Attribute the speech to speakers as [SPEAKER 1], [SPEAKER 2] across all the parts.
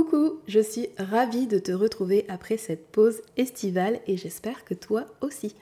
[SPEAKER 1] Coucou, je suis ravie de te retrouver après cette pause estivale et j'espère que toi aussi.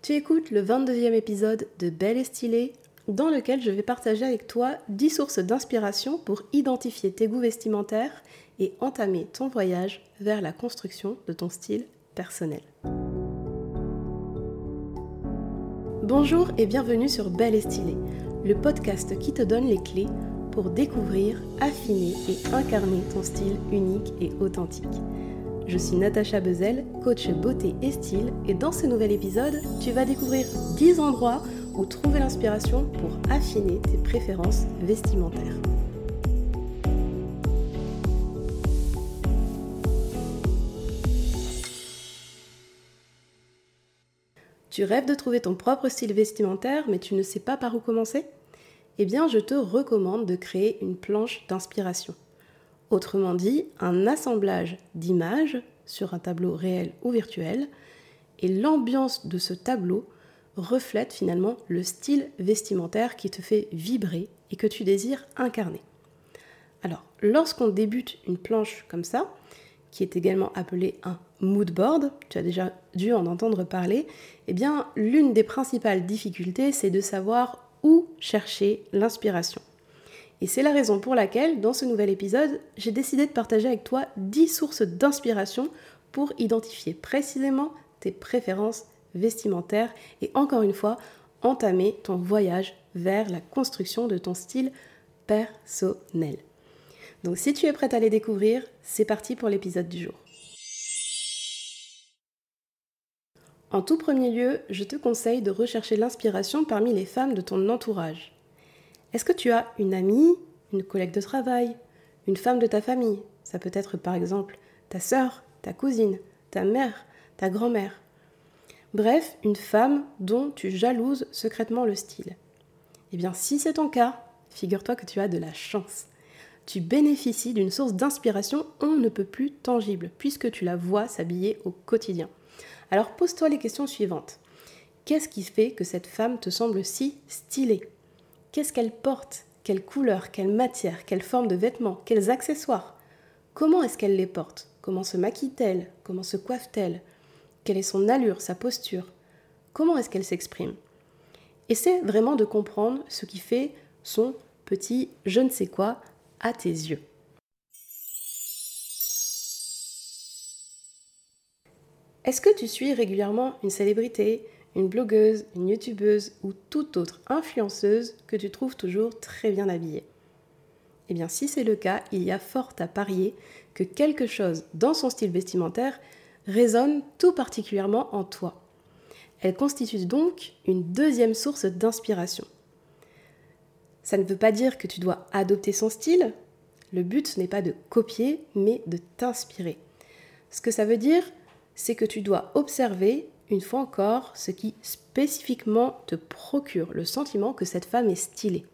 [SPEAKER 1] Tu écoutes le 22e épisode de Belle et Stylée dans lequel je vais partager avec toi 10 sources d'inspiration pour identifier tes goûts vestimentaires et entamer ton voyage vers la construction de ton style personnel. Bonjour et bienvenue sur Belle et Stylée, le podcast qui te donne les clés pour découvrir, affiner et incarner ton style unique et authentique. Je suis Natacha Bezel, coach beauté et style, et dans ce nouvel épisode, tu vas découvrir 10 endroits où trouver l'inspiration pour affiner tes préférences vestimentaires. Tu rêves de trouver ton propre style vestimentaire, mais tu ne sais pas par où commencer? Eh je te recommande de créer une planche d'inspiration. Autrement dit, un assemblage d'images sur un tableau réel ou virtuel, et l'ambiance de ce tableau reflète finalement le style vestimentaire qui te fait vibrer et que tu désires incarner. Alors, lorsqu'on débute une planche comme ça, qui est également appelée un mood board, tu as déjà dû en entendre parler, eh bien, l'une des principales difficultés, c'est de savoir chercher l'inspiration. Et c'est la raison pour laquelle, dans ce nouvel épisode, j'ai décidé de partager avec toi 10 sources d'inspiration pour identifier précisément tes préférences vestimentaire et encore une fois, entamer ton voyage vers la construction de ton style personnel. Donc si tu es prête à les découvrir, c'est parti pour l'épisode du jour. En tout premier lieu, je te conseille de rechercher l'inspiration parmi les femmes de ton entourage. Est-ce que tu as une amie, une collègue de travail, une femme de ta famille? Ça peut être par exemple ta sœur, ta cousine, ta mère, ta grand-mère. Bref, une femme dont tu jalouses secrètement le style. Eh bien, si c'est ton cas, figure-toi que tu as de la chance. Tu bénéficies d'une source d'inspiration on ne peut plus tangible, puisque tu la vois s'habiller au quotidien. Alors pose-toi les questions suivantes. Qu'est-ce qui fait que cette femme te semble si stylée? Qu'est-ce qu'elle porte? Quelle couleur? Quelle matière? Quelle forme de vêtements? Quels accessoires? Comment est-ce qu'elle les porte? Comment se maquille-t-elle? Comment se coiffe-t-elle? Quelle est son allure, sa posture? Comment est-ce qu'elle s'exprime? Essaie vraiment de comprendre ce qui fait son petit je ne sais quoi à tes yeux. Est-ce que tu suis régulièrement une célébrité, une blogueuse, une youtubeuse ou toute autre influenceuse que tu trouves toujours très bien habillée? Eh bien si c'est le cas, il y a fort à parier que quelque chose dans son style vestimentaire résonne tout particulièrement en toi. Elle constitue donc une deuxième source d'inspiration. Ça ne veut pas dire que tu dois adopter son style. Le but n'est pas de copier, mais de t'inspirer. Ce que ça veut dire, c'est que tu dois observer, une fois encore, ce qui spécifiquement te procure le sentiment que cette femme est stylée.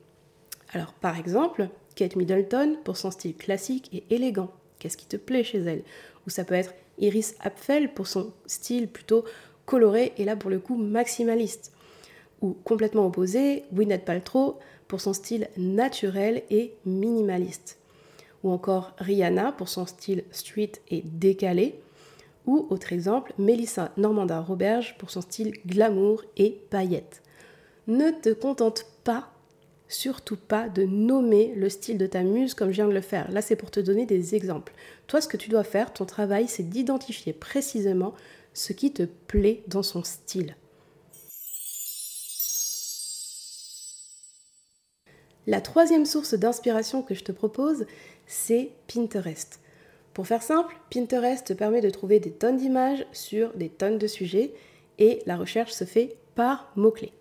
[SPEAKER 1] Alors, par exemple, Kate Middleton pour son style classique et élégant. Qu'est-ce qui te plaît chez elle? Ou ça peut être Iris Apfel pour son style plutôt coloré et là pour le coup maximaliste. Ou complètement opposé, Gwyneth Paltrow pour son style naturel et minimaliste. Ou encore Rihanna pour son style street et décalé. Ou autre exemple, Melissa Normanda Roberge pour son style glamour et paillette. Ne te contente pas surtout pas de nommer le style de ta muse comme je viens de le faire. Là, c'est pour te donner des exemples. Toi, ce que tu dois faire, ton travail, c'est d'identifier précisément ce qui te plaît dans son style. La troisième source d'inspiration que je te propose, c'est Pinterest. Pour faire simple, Pinterest te permet de trouver des tonnes d'images sur des tonnes de sujets et la recherche se fait par mots-clés.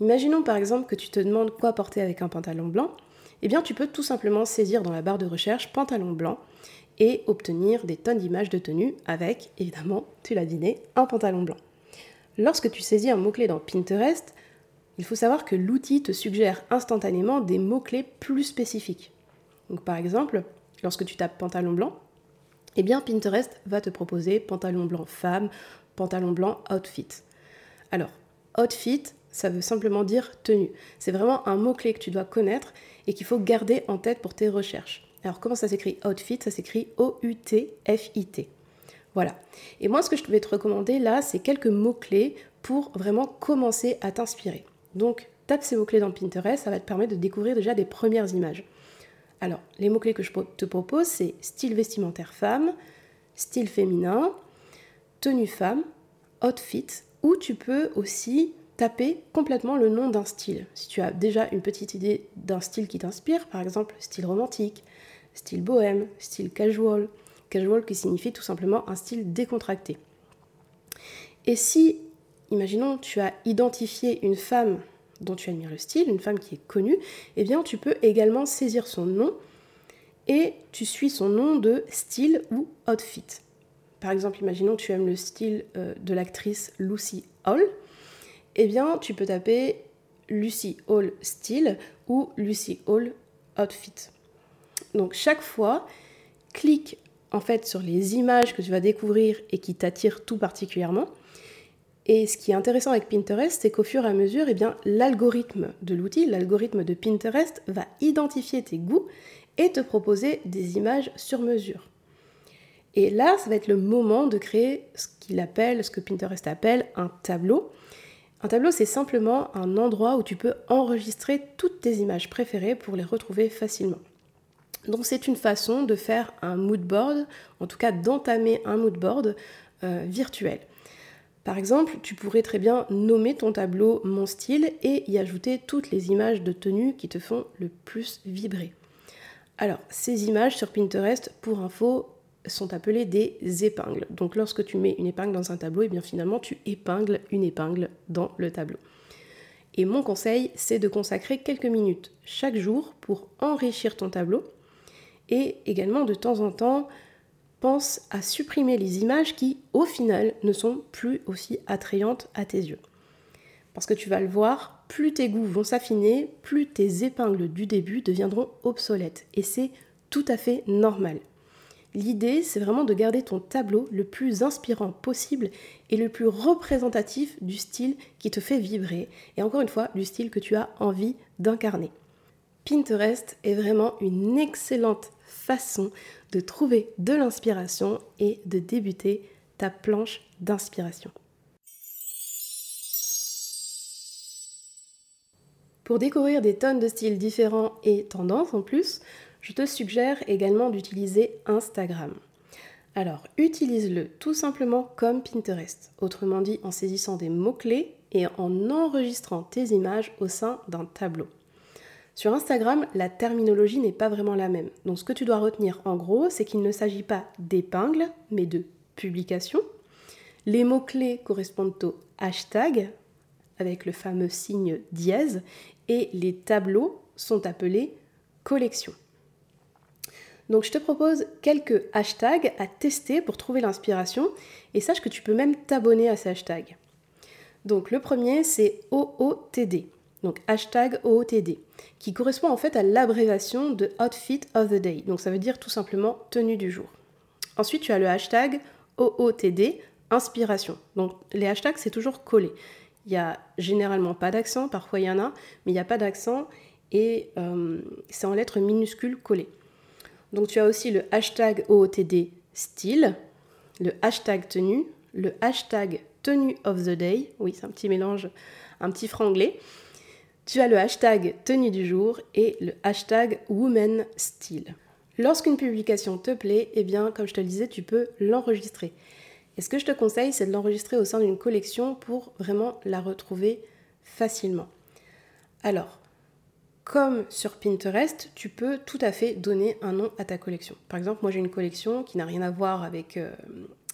[SPEAKER 1] Imaginons par exemple que tu te demandes quoi porter avec un pantalon blanc. Eh bien, tu peux tout simplement saisir dans la barre de recherche pantalon blanc et obtenir des tonnes d'images de tenue avec, évidemment, tu l'as deviné, un pantalon blanc. Lorsque tu saisis un mot-clé dans Pinterest, il faut savoir que l'outil te suggère instantanément des mots-clés plus spécifiques. Donc par exemple, lorsque tu tapes pantalon blanc, eh bien Pinterest va te proposer pantalon blanc femme, pantalon blanc outfit. Alors, outfit, ça veut simplement dire tenue. C'est vraiment un mot-clé que tu dois connaître et qu'il faut garder en tête pour tes recherches. Alors comment ça s'écrit outfit? Ça s'écrit O-U-T-F-I-T. Voilà. Et moi, ce que je vais te recommander là, c'est quelques mots-clés pour vraiment commencer à t'inspirer. Donc, tape ces mots-clés dans Pinterest, ça va te permettre de découvrir déjà des premières images. Alors, les mots-clés que je te propose, c'est style vestimentaire femme, style féminin, tenue femme, outfit, ou tu peux aussi taper complètement le nom d'un style. Si tu as déjà une petite idée d'un style qui t'inspire, par exemple style romantique, style bohème, style casual, casual qui signifie tout simplement un style décontracté. Et si, imaginons, tu as identifié une femme dont tu admires le style, une femme qui est connue, eh bien tu peux également saisir son nom et tu suis son nom de style ou outfit. Par exemple, imaginons tu aimes le style euh, de l'actrice Lucy Hall, eh bien, tu peux taper Lucy Hall Style ou Lucy Hall Outfit. Donc chaque fois, clique en fait sur les images que tu vas découvrir et qui t'attirent tout particulièrement. Et ce qui est intéressant avec Pinterest, c'est qu'au fur et à mesure, eh bien, l'algorithme de l'outil, l'algorithme de Pinterest, va identifier tes goûts et te proposer des images sur mesure. Et là, ça va être le moment de créer ce qu'il appelle, ce que Pinterest appelle un tableau. Un tableau, c'est simplement un endroit où tu peux enregistrer toutes tes images préférées pour les retrouver facilement. Donc c'est une façon de faire un mood board, en tout cas d'entamer un mood board euh, virtuel. Par exemple, tu pourrais très bien nommer ton tableau Mon style et y ajouter toutes les images de tenue qui te font le plus vibrer. Alors, ces images sur Pinterest, pour info, sont appelées des épingles. Donc lorsque tu mets une épingle dans un tableau, et eh bien finalement tu épingles une épingle dans le tableau. Et mon conseil, c'est de consacrer quelques minutes chaque jour pour enrichir ton tableau et également de temps en temps pense à supprimer les images qui au final ne sont plus aussi attrayantes à tes yeux. Parce que tu vas le voir, plus tes goûts vont s'affiner, plus tes épingles du début deviendront obsolètes. Et c'est tout à fait normal. L'idée, c'est vraiment de garder ton tableau le plus inspirant possible et le plus représentatif du style qui te fait vibrer, et encore une fois, du style que tu as envie d'incarner. Pinterest est vraiment une excellente façon de trouver de l'inspiration et de débuter ta planche d'inspiration. Pour découvrir des tonnes de styles différents et tendances en plus, je te suggère également d'utiliser Instagram. Alors, utilise-le tout simplement comme Pinterest, autrement dit en saisissant des mots-clés et en enregistrant tes images au sein d'un tableau. Sur Instagram, la terminologie n'est pas vraiment la même. Donc ce que tu dois retenir en gros, c'est qu'il ne s'agit pas d'épingles, mais de publications. Les mots-clés correspondent au hashtag, avec le fameux signe dièse, et les tableaux sont appelés collections. Donc je te propose quelques hashtags à tester pour trouver l'inspiration et sache que tu peux même t'abonner à ces hashtags. Donc le premier c'est OOTD, donc hashtag OOTD, qui correspond en fait à l'abréviation de Outfit of the Day, donc ça veut dire tout simplement tenue du jour. Ensuite tu as le hashtag OOTD, inspiration. Donc les hashtags c'est toujours collé. Il n'y a généralement pas d'accent, parfois il y en a, mais il n'y a pas d'accent et euh, c'est en lettres minuscules collées. Donc tu as aussi le hashtag OOTD style, le hashtag tenue, le hashtag tenue of the day, oui c'est un petit mélange, un petit franglais. Tu as le hashtag tenue du jour et le hashtag woman style. Lorsqu'une publication te plaît, eh bien comme je te le disais, tu peux l'enregistrer. Et ce que je te conseille, c'est de l'enregistrer au sein d'une collection pour vraiment la retrouver facilement. Alors, comme sur Pinterest, tu peux tout à fait donner un nom à ta collection. Par exemple, moi j'ai une collection qui n'a rien à voir avec, euh,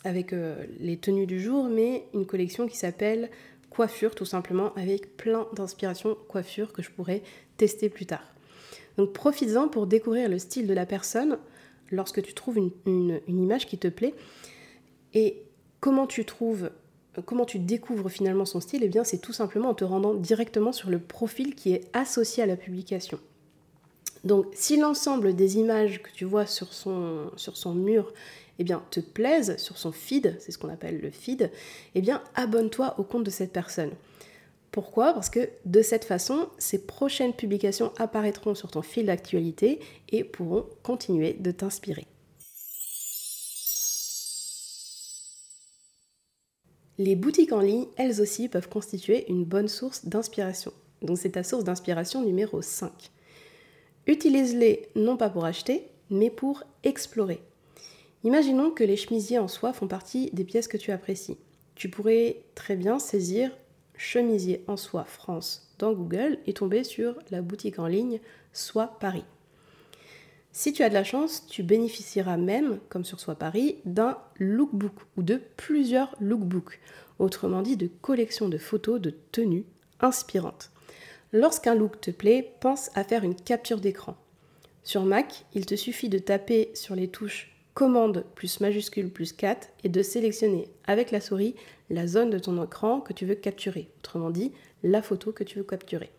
[SPEAKER 1] euh, les tenues du jour, mais une collection qui s'appelle coiffure, tout simplement, avec plein d'inspirations coiffure que je pourrais tester plus tard. Donc profites-en pour découvrir le style de la personne lorsque tu trouves une, image qui te plaît. Et comment tu trouves comment tu découvres finalement son style? Eh bien, c'est tout simplement en te rendant directement sur le profil qui est associé à la publication. Donc, si l'ensemble des images que tu vois sur son, sur son mur eh bien, te plaisent, sur son feed, c'est ce qu'on appelle le feed, eh bien, abonne-toi au compte de cette personne. Pourquoi? Parce que de cette façon, ces prochaines publications apparaîtront sur ton fil d'actualité et pourront continuer de t'inspirer. Les boutiques en ligne, elles aussi, peuvent constituer une bonne source d'inspiration. Donc c'est ta source d'inspiration numéro 5. Utilise-les non pas pour acheter, mais pour explorer. Imaginons que les chemisiers en soie font partie des pièces que tu apprécies. Tu pourrais très bien saisir chemisier en soie France dans Google et tomber sur la boutique en ligne Soie Paris. Si tu as de la chance, tu bénéficieras même, comme sur Soie Paris, d'un lookbook ou de plusieurs lookbooks, autrement dit de collections de photos de tenues inspirantes. Lorsqu'un look te plaît, pense à faire une capture d'écran. Sur Mac, il te suffit de taper sur les touches commande plus majuscule plus 4 et de sélectionner avec la souris la zone de ton écran que tu veux capturer, autrement dit la photo que tu veux capturer.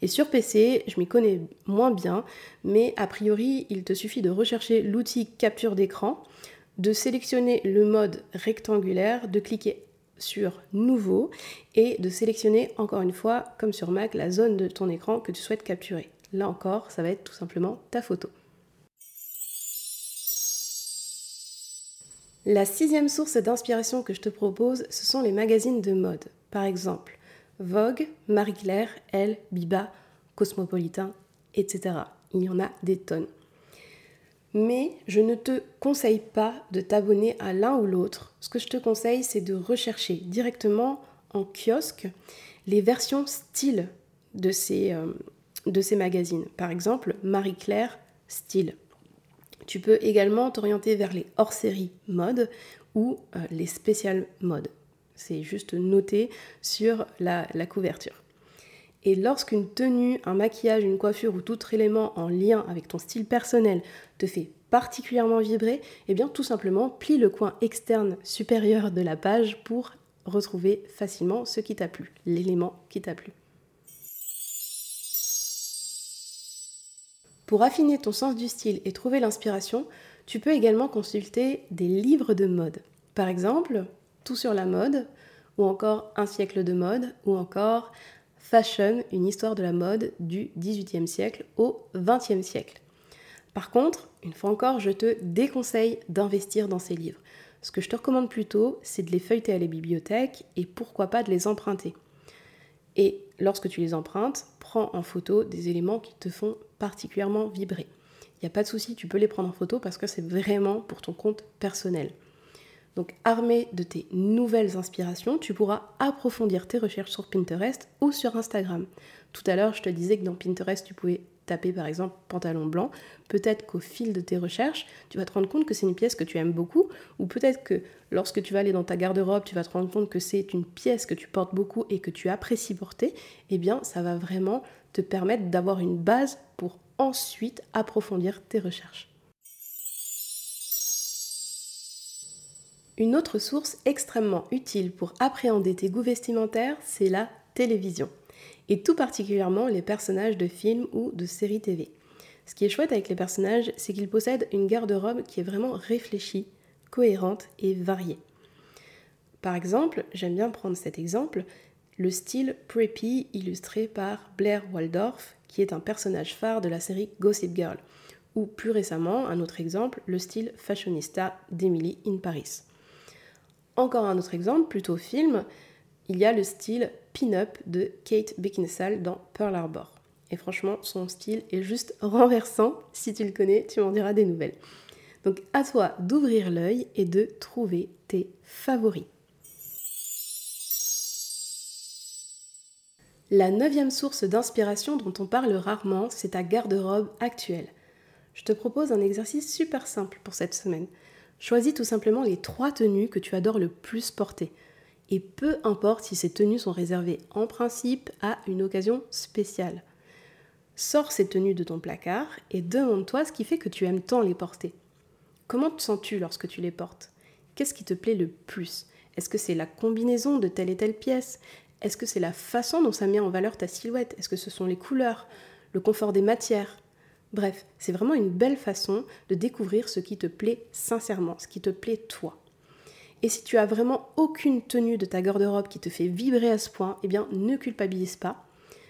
[SPEAKER 1] Et sur PC, je m'y connais moins bien, mais a priori, il te suffit de rechercher l'outil capture d'écran, de sélectionner le mode rectangulaire, de cliquer sur Nouveau et de sélectionner encore une fois, comme sur Mac, la zone de ton écran que tu souhaites capturer. Là encore, ça va être tout simplement ta photo. La sixième source d'inspiration que je te propose, ce sont les magazines de mode. Par exemple, Vogue, Marie Claire, Elle, Biba, Cosmopolitain, etc. Il y en a des tonnes. Mais je ne te conseille pas de t'abonner à l'un ou l'autre. Ce que je te conseille, c'est de rechercher directement en kiosque les versions style de ces, euh, de ces magazines. Par exemple, Marie Claire style. Tu peux également t'orienter vers les hors-série mode ou euh, les spéciales mode. C'est juste noté sur la, couverture. Et lorsqu'une tenue, un maquillage, une coiffure ou tout autre élément en lien avec ton style personnel te fait particulièrement vibrer, eh bien tout simplement plie le coin externe supérieur de la page pour retrouver facilement ce qui t'a plu, l'élément qui t'a plu. Pour affiner ton sens du style et trouver l'inspiration, tu peux également consulter des livres de mode. Par exemple, Tout sur la mode, ou encore Un siècle de mode, ou encore Fashion, une histoire de la mode du XVIIIe siècle au XXe siècle. Par contre, une fois encore, je te déconseille d'investir dans ces livres. Ce que je te recommande plutôt, c'est de les feuilleter à la bibliothèque et pourquoi pas de les emprunter. Et lorsque tu les empruntes, prends en photo des éléments qui te font particulièrement vibrer. Il n'y a pas de souci, tu peux les prendre en photo parce que c'est vraiment pour ton compte personnel. Donc armé de tes nouvelles inspirations, tu pourras approfondir tes recherches sur Pinterest ou sur Instagram. Tout à l'heure, je te disais que dans Pinterest, tu pouvais taper par exemple pantalon blanc, peut-être qu'au fil de tes recherches, tu vas te rendre compte que c'est une pièce que tu aimes beaucoup, ou peut-être que lorsque tu vas aller dans ta garde-robe, tu vas te rendre compte que c'est une pièce que tu portes beaucoup et que tu apprécies porter, eh bien ça va vraiment te permettre d'avoir une base pour ensuite approfondir tes recherches. Une autre source extrêmement utile pour appréhender tes goûts vestimentaires, c'est la télévision et tout particulièrement les personnages de films ou de séries TV. Ce qui est chouette avec les personnages, c'est qu'ils possèdent une garde-robe qui est vraiment réfléchie, cohérente et variée. Par exemple, j'aime bien prendre cet exemple, le style preppy illustré par Blair Waldorf, qui est un personnage phare de la série Gossip Girl, ou plus récemment, un autre exemple, le style fashionista d'Emily in Paris. Encore un autre exemple, plutôt film, il y a le style pin-up de Kate Beckinsale dans Pearl Harbor. Et franchement, son style est juste renversant. Si tu le connais, tu m'en diras des nouvelles. Donc à toi d'ouvrir l'œil et de trouver tes favoris. La neuvième source d'inspiration dont on parle rarement, c'est ta garde-robe actuelle. Je te propose un exercice super simple pour cette semaine. Choisis tout simplement les trois tenues que tu adores le plus porter et peu importe si ces tenues sont réservées en principe à une occasion spéciale. Sors ces tenues de ton placard et demande-toi ce qui fait que tu aimes tant les porter. Comment te sens-tu lorsque tu les portes? Qu'est-ce qui te plaît le plus? Est-ce que c'est la combinaison de telle et telle pièce? Est-ce que c'est la façon dont ça met en valeur ta silhouette? Est-ce que ce sont les couleurs? Le confort des matières? Bref, c'est vraiment une belle façon de découvrir ce qui te plaît sincèrement, ce qui te plaît toi. Et si tu as vraiment aucune tenue de ta garde-robe qui te fait vibrer à ce point, eh bien ne culpabilise pas.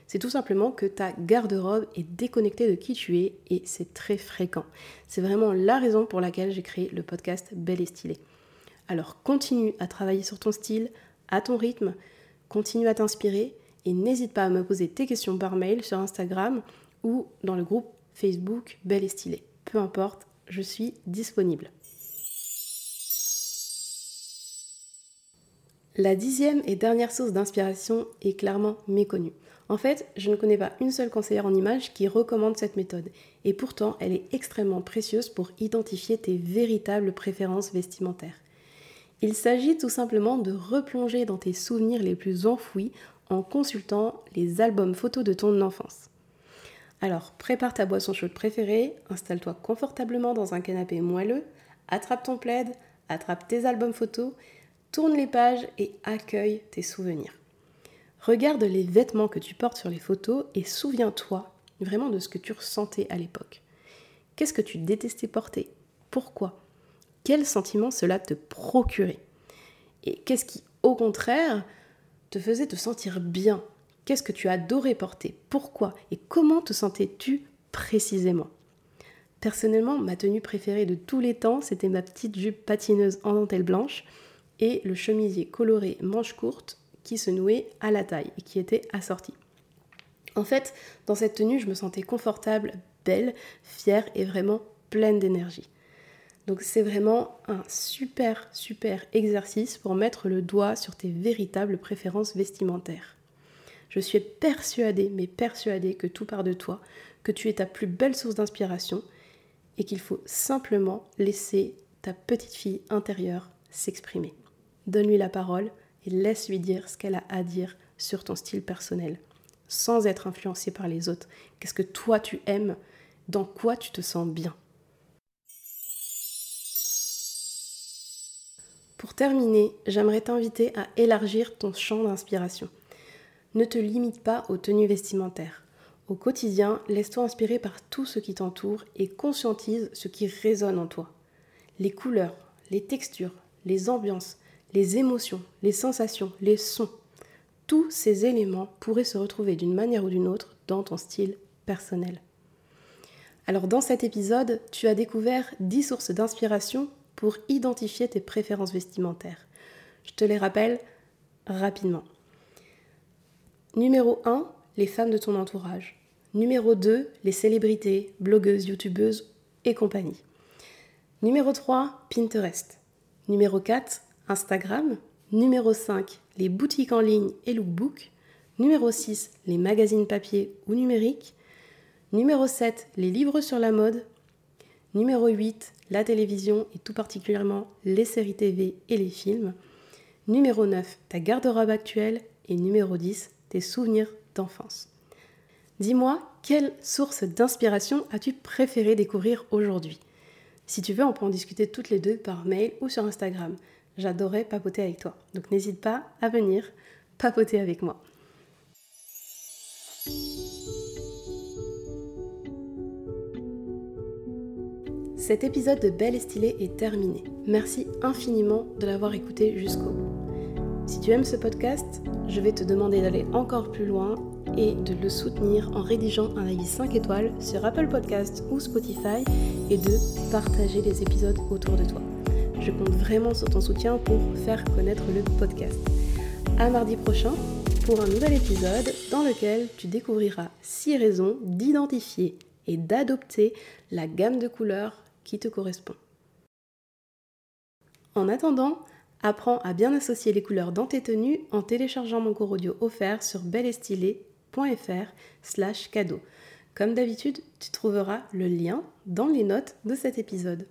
[SPEAKER 1] C'est tout simplement que ta garde-robe est déconnectée de qui tu es et c'est très fréquent. C'est vraiment la raison pour laquelle j'ai créé le podcast Belle et Stylée. Alors continue à travailler sur ton style, à ton rythme, continue à t'inspirer et n'hésite pas à me poser tes questions par mail sur Instagram ou dans le groupe Facebook Belle et Stylée. Peu importe, je suis disponible. La dixième et dernière source d'inspiration est clairement méconnue. En fait, je ne connais pas une seule conseillère en images qui recommande cette méthode, et pourtant elle est extrêmement précieuse pour identifier tes véritables préférences vestimentaires. Il s'agit tout simplement de replonger dans tes souvenirs les plus enfouis en consultant les albums photos de ton enfance. Alors, prépare ta boisson chaude préférée, installe-toi confortablement dans un canapé moelleux, attrape ton plaid, attrape tes albums photos Tourne les pages et accueille tes souvenirs. Regarde les vêtements que tu portes sur les photos et souviens-toi vraiment de ce que tu ressentais à l'époque. Qu'est-ce que tu détestais porter? Pourquoi? Quel sentiment cela te procurait? Et qu'est-ce qui, au contraire, te faisait te sentir bien? Qu'est-ce que tu adorais porter? Pourquoi? Et comment te sentais-tu précisément? Personnellement, ma tenue préférée de tous les temps, c'était ma petite jupe patineuse en dentelle blanche et le chemisier coloré manche courte qui se nouait à la taille et qui était assorti. En fait, dans cette tenue, je me sentais confortable, belle, fière et vraiment pleine d'énergie. Donc c'est vraiment un super, super exercice pour mettre le doigt sur tes véritables préférences vestimentaires. Je suis persuadée, mais persuadée que tout part de toi, que tu es ta plus belle source d'inspiration et qu'il faut simplement laisser ta petite fille intérieure s'exprimer. Donne-lui la parole et laisse-lui dire ce qu'elle a à dire sur ton style personnel, sans être influencé par les autres. Qu'est-ce que toi tu aimes? Dans quoi tu te sens bien? Pour terminer, j'aimerais t'inviter à élargir ton champ d'inspiration. Ne te limite pas aux tenues vestimentaires. Au quotidien, laisse-toi inspirer par tout ce qui t'entoure et conscientise ce qui résonne en toi. Les couleurs, les textures, les ambiances, les émotions, les sensations, les sons. Tous ces éléments pourraient se retrouver d'une manière ou d'une autre dans ton style personnel. Alors dans cet épisode, tu as découvert 10 sources d'inspiration pour identifier tes préférences vestimentaires. Je te les rappelle rapidement. Numéro 1, les femmes de ton entourage. Numéro 2, les célébrités, blogueuses, youtubeuses et compagnie. Numéro 3, Pinterest. Numéro 4, Instagram. Numéro 5, les boutiques en ligne et lookbook. Numéro 6, les magazines papier ou numériques. Numéro 7, les livres sur la mode. Numéro 8, la télévision et tout particulièrement les séries TV et les films. Numéro 9, ta garde-robe actuelle. Et numéro 10, tes souvenirs d'enfance. Dis-moi, quelle source d'inspiration as-tu préféré découvrir aujourd'hui? Si tu veux, on peut en discuter toutes les deux par mail ou sur Instagram. J'adorais papoter avec toi. Donc n'hésite pas à venir papoter avec moi. Cet épisode de Belle et Stylée est terminé. Merci infiniment de l'avoir écouté jusqu'au bout. Si tu aimes ce podcast, je vais te demander d'aller encore plus loin et de le soutenir en rédigeant un avis 5 étoiles sur Apple Podcast ou Spotify et de partager les épisodes autour de toi. Je compte vraiment sur ton soutien pour faire connaître le podcast. À mardi prochain pour un nouvel épisode dans lequel tu découvriras 6 raisons d'identifier et d'adopter la gamme de couleurs qui te correspond. En attendant, apprends à bien associer les couleurs dans tes tenues en téléchargeant mon cours audio offert sur belleestylée.fr slash cadeau. Comme d'habitude, tu trouveras le lien dans les notes de cet épisode.